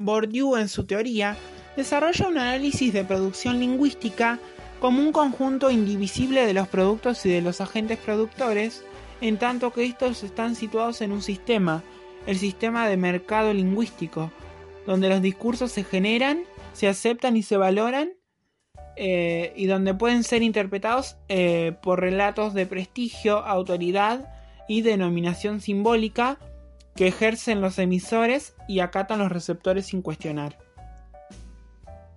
Bourdieu, en su teoría, desarrolla un análisis de producción lingüística como un conjunto indivisible de los productos y de los agentes productores, en tanto que estos están situados en un sistema, el sistema de mercado lingüístico, donde los discursos se generan, se aceptan y se valoran, eh, y donde pueden ser interpretados eh, por relatos de prestigio, autoridad y denominación simbólica que ejercen los emisores y acatan los receptores sin cuestionar.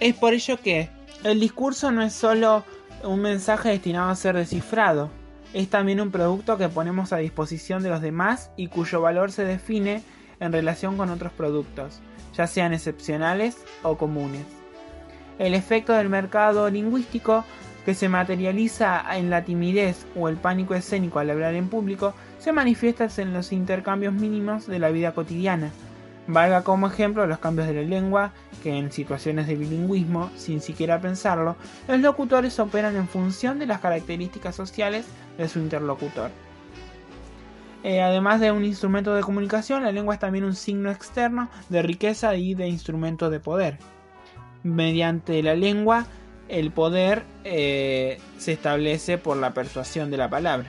Es por ello que el discurso no es solo un mensaje destinado a ser descifrado, es también un producto que ponemos a disposición de los demás y cuyo valor se define en relación con otros productos, ya sean excepcionales o comunes. El efecto del mercado lingüístico que se materializa en la timidez o el pánico escénico al hablar en público se manifiesta en los intercambios mínimos de la vida cotidiana. Valga como ejemplo los cambios de la lengua, que en situaciones de bilingüismo, sin siquiera pensarlo, los locutores operan en función de las características sociales de su interlocutor. Eh, además de un instrumento de comunicación, la lengua es también un signo externo de riqueza y de instrumento de poder. Mediante la lengua, el poder eh, se establece por la persuasión de la palabra.